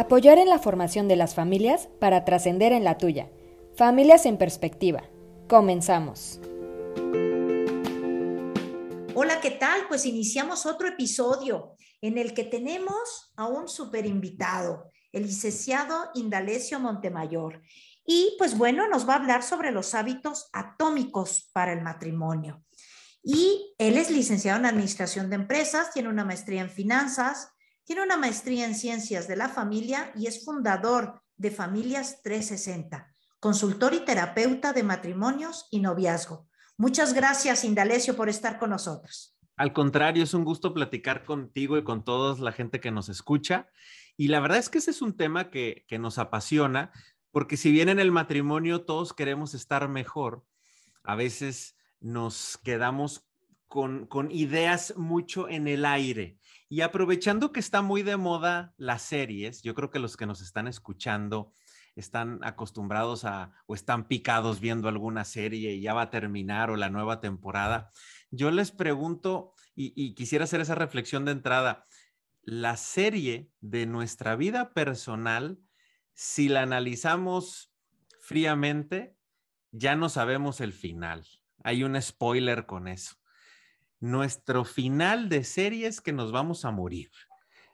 Apoyar en la formación de las familias para trascender en la tuya. Familias en perspectiva. Comenzamos. Hola, ¿qué tal? Pues iniciamos otro episodio en el que tenemos a un super invitado, el licenciado Indalecio Montemayor. Y pues bueno, nos va a hablar sobre los hábitos atómicos para el matrimonio. Y él es licenciado en Administración de Empresas, tiene una maestría en Finanzas, tiene una maestría en Ciencias de la Familia y es fundador de Familias 360, consultor y terapeuta de matrimonios y noviazgo. Muchas gracias, Indalecio, por estar con nosotros. Al contrario, es un gusto platicar contigo y con toda la gente que nos escucha. Y la verdad es que ese es un tema que, que nos apasiona, porque si bien en el matrimonio todos queremos estar mejor, a veces nos quedamos con, ideas mucho en el aire. Y aprovechando que está muy de moda las series, yo creo que los que nos están escuchando están acostumbrados a o están picados viendo alguna serie y ya va a terminar o la nueva temporada. Yo les pregunto y, y quisiera hacer esa reflexión de entrada. La serie de nuestra vida personal, si la analizamos fríamente, ya no sabemos el final hay un spoiler con eso. Nuestro final de serie es que nos vamos a morir.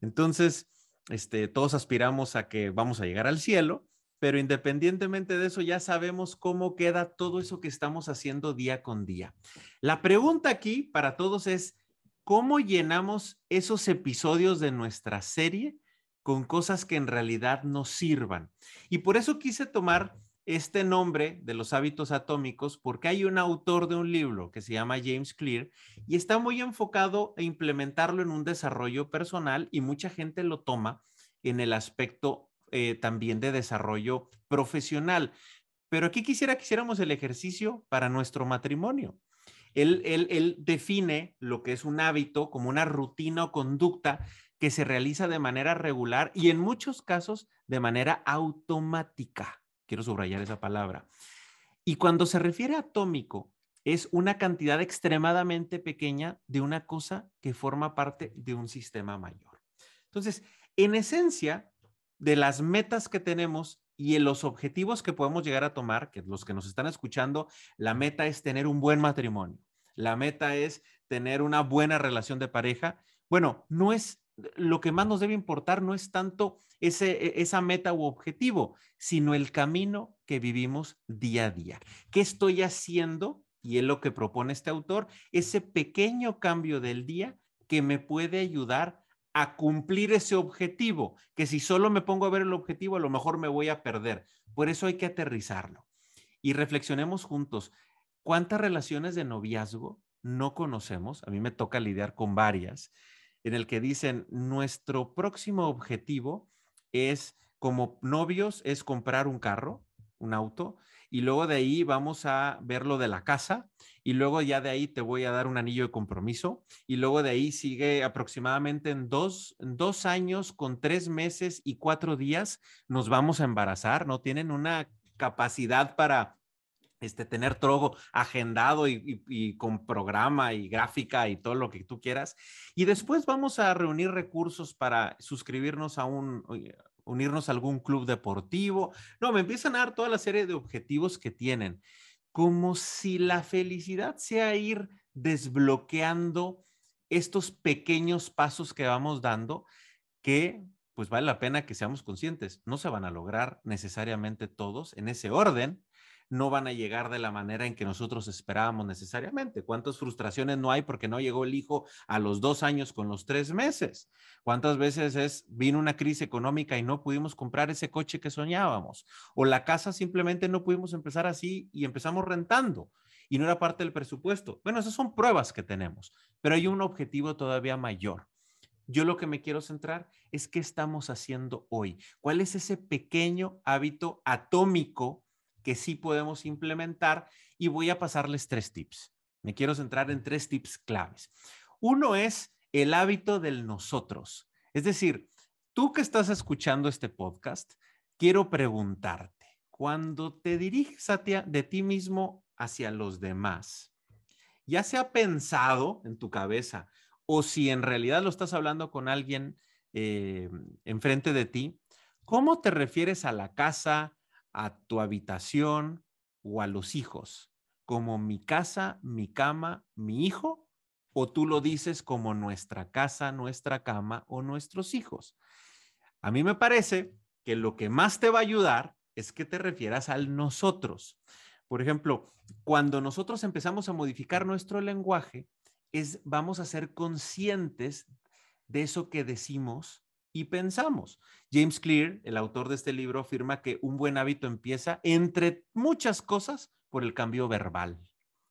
Entonces, este, todos aspiramos a que vamos a llegar al cielo, pero independientemente de eso ya sabemos cómo queda todo eso que estamos haciendo día con día. La pregunta aquí para todos es, ¿cómo llenamos esos episodios de nuestra serie con cosas que en realidad nos sirvan? Y por eso quise tomar este nombre de los hábitos atómicos porque hay un autor de un libro que se llama James Clear y está muy enfocado a implementarlo en un desarrollo personal y mucha gente lo toma en el aspecto eh, también de desarrollo profesional. Pero aquí quisiera que hiciéramos el ejercicio para nuestro matrimonio. Él, él define lo que es un hábito como una rutina o conducta que se realiza de manera regular y en muchos casos de manera automática. Quiero subrayar esa palabra. Y cuando se refiere a atómico, es una cantidad extremadamente pequeña de una cosa que forma parte de un sistema mayor. Entonces, en esencia, de las metas que tenemos y en los objetivos que podemos llegar a tomar, que los que nos están escuchando, la meta es tener un buen matrimonio. La meta es tener una buena relación de pareja. Bueno, no es lo que más nos debe importar no es tanto ese, e, esa meta u objetivo, sino el camino que vivimos día a día. ¿Qué estoy haciendo? Y es lo que propone este autor, ese pequeño cambio del día que me puede ayudar a cumplir ese objetivo, que si solo me pongo a ver el objetivo, a lo mejor me voy a perder. Por eso hay que aterrizarlo. Y reflexionemos juntos, ¿cuántas relaciones de noviazgo no conocemos? A mí me toca lidiar con varias en el que dicen, nuestro próximo objetivo es, como novios, es comprar un carro, un auto, y luego de ahí vamos a ver lo de la casa, y luego ya de ahí te voy a dar un anillo de compromiso, y luego de ahí sigue aproximadamente en dos, dos años con tres meses y cuatro días nos vamos a embarazar, ¿no? Tienen una capacidad para este, tener todo agendado y, con programa y gráfica y todo lo que tú quieras. Y después vamos a reunir recursos para suscribirnos a un, unirnos a algún club deportivo. No, me empiezan a dar toda la serie de objetivos que tienen, como si la felicidad sea ir desbloqueando estos pequeños pasos que vamos dando que pues vale la pena que seamos conscientes. No se van a lograr necesariamente todos en ese orden, no van a llegar de la manera en que nosotros esperábamos necesariamente. ¿Cuántas frustraciones no hay porque no llegó el hijo a los dos años con los tres meses? ¿Cuántas veces es, vino una crisis económica y no pudimos comprar ese coche que soñábamos? O la casa simplemente no pudimos empezar así y empezamos rentando y no era parte del presupuesto. Bueno, esas son pruebas que tenemos, pero hay un objetivo todavía mayor. Yo lo que me quiero centrar es qué estamos haciendo hoy. ¿Cuál es ese pequeño hábito atómico que sí podemos implementar y voy a pasarles tres tips. Me quiero centrar en tres tips claves. Uno es el hábito del nosotros. Es decir, tú que estás escuchando este podcast, quiero preguntarte, cuando te diriges de ti mismo hacia los demás, ya se ha pensado en tu cabeza o si en realidad lo estás hablando con alguien eh, enfrente de ti, ¿Cómo te refieres a la casa, a tu habitación o a los hijos? ¿Como mi casa, mi cama, mi hijo? ¿O tú lo dices como nuestra casa, nuestra cama o nuestros hijos? A mí me parece que lo que más te va a ayudar es que te refieras al nosotros. Por ejemplo, cuando nosotros empezamos a modificar nuestro lenguaje, es vamos a ser conscientes de eso que decimos y pensamos. James Clear, el autor de este libro, afirma que un buen hábito empieza entre muchas cosas por el cambio verbal.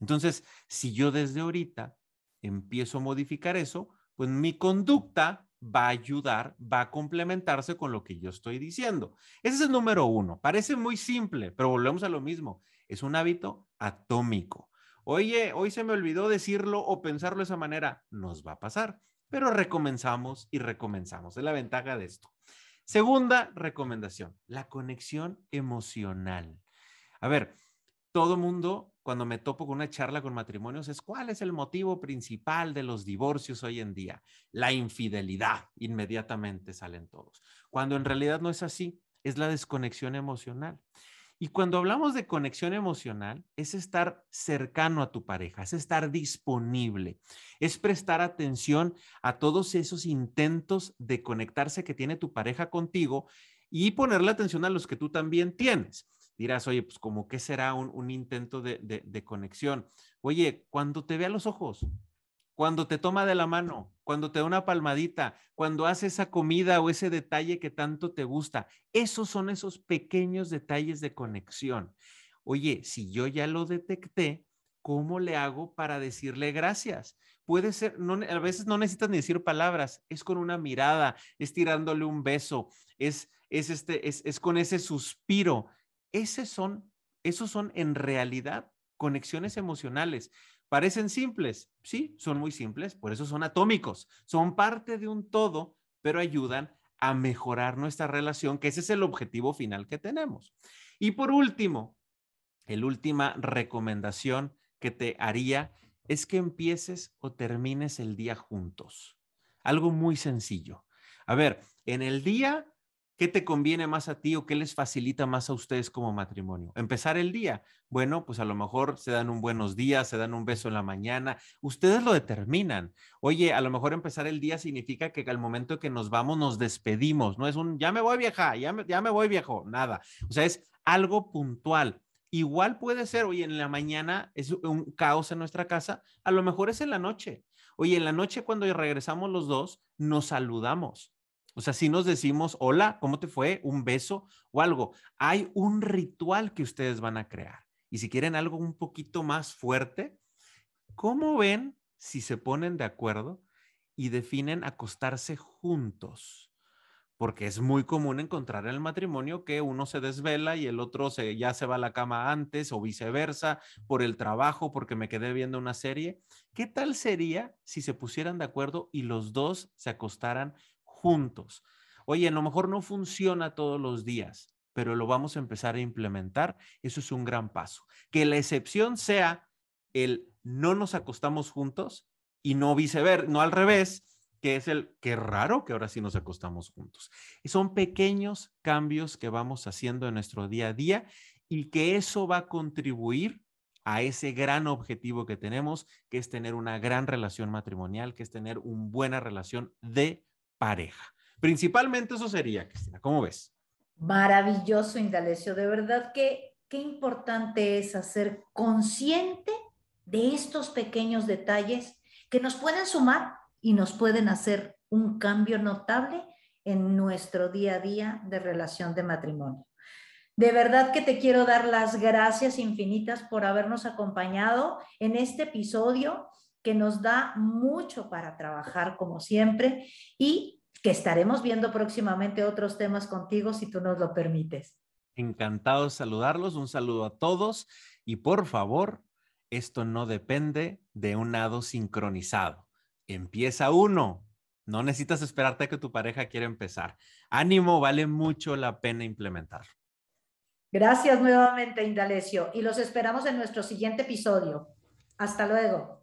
Entonces, si yo desde ahorita empiezo a modificar eso, pues mi conducta va a ayudar, va a complementarse con lo que yo estoy diciendo. Ese es el número uno. Parece muy simple, pero volvemos a lo mismo. Es un hábito atómico. Oye, hoy se me olvidó decirlo o pensarlo de esa manera. Nos va a pasar, pero recomenzamos y recomenzamos. Es la ventaja de esto. Segunda recomendación, la conexión emocional. A ver, todo mundo cuando me topo con una charla con matrimonios es cuál es el motivo principal de los divorcios hoy en día. La infidelidad, inmediatamente salen todos. Cuando en realidad no es así, es la desconexión emocional. Y cuando hablamos de conexión emocional, es estar cercano a tu pareja, es estar disponible, es prestar atención a todos esos intentos de conectarse que tiene tu pareja contigo y ponerle atención a los que tú también tienes dirás, oye, pues como que será un, intento de, de, conexión. Oye, cuando te ve a los ojos, cuando te toma de la mano, cuando te da una palmadita, cuando hace esa comida o ese detalle que tanto te gusta, esos son esos pequeños detalles de conexión. Oye, si yo ya lo detecté, ¿cómo le hago para decirle gracias? Puede ser, a veces no necesitas ni decir palabras, es con una mirada, es tirándole un beso, es, es, este, es, es con ese suspiro esos son, esos son en realidad conexiones emocionales. Parecen simples, sí, son muy simples, por eso son atómicos, son parte de un todo, pero ayudan a mejorar nuestra relación, que ese es el objetivo final que tenemos. Y por último, la última recomendación que te haría es que empieces o termines el día juntos. Algo muy sencillo. A ver, en el día ¿Qué te conviene más a ti o qué les facilita más a ustedes como matrimonio? Empezar el día. Bueno, pues a lo mejor se dan un buenos días, se dan un beso en la mañana. Ustedes lo determinan. Oye, a lo mejor empezar el día significa que al momento que nos vamos nos despedimos. No es un, ya me voy vieja, ya me, ya me voy viejo, nada. O sea, es algo puntual. Igual puede ser, oye, en la mañana es un caos en nuestra casa, a lo mejor es en la noche. Oye, en la noche cuando regresamos los dos, nos saludamos o sea, si nos decimos, hola, ¿cómo te fue? Un beso o algo. Hay un ritual que ustedes van a crear. Y si quieren algo un poquito más fuerte, ¿cómo ven si se ponen de acuerdo y definen acostarse juntos? Porque es muy común encontrar en el matrimonio que uno se desvela y el otro se, ya se va a la cama antes o viceversa por el trabajo, porque me quedé viendo una serie. ¿Qué tal sería si se pusieran de acuerdo y los dos se acostaran juntos. Oye, a lo mejor no funciona todos los días, pero lo vamos a empezar a implementar. Eso es un gran paso. Que la excepción sea el no nos acostamos juntos y no viceversa, no al revés, que es el que raro que ahora sí nos acostamos juntos. Y son pequeños cambios que vamos haciendo en nuestro día a día y que eso va a contribuir a ese gran objetivo que tenemos, que es tener una gran relación matrimonial, que es tener una buena relación de pareja. Principalmente eso sería, Cristina, ¿cómo ves? Maravilloso, Indalecio. De verdad que qué importante es hacer consciente de estos pequeños detalles que nos pueden sumar y nos pueden hacer un cambio notable en nuestro día a día de relación de matrimonio. De verdad que te quiero dar las gracias infinitas por habernos acompañado en este episodio que nos da mucho para trabajar como siempre y que estaremos viendo próximamente otros temas contigo si tú nos lo permites. Encantado de saludarlos, un saludo a todos y por favor, esto no depende de un nado sincronizado. Empieza uno, no necesitas esperarte a que tu pareja quiera empezar. Ánimo, vale mucho la pena implementar. Gracias nuevamente, Indalecio, y los esperamos en nuestro siguiente episodio. Hasta luego.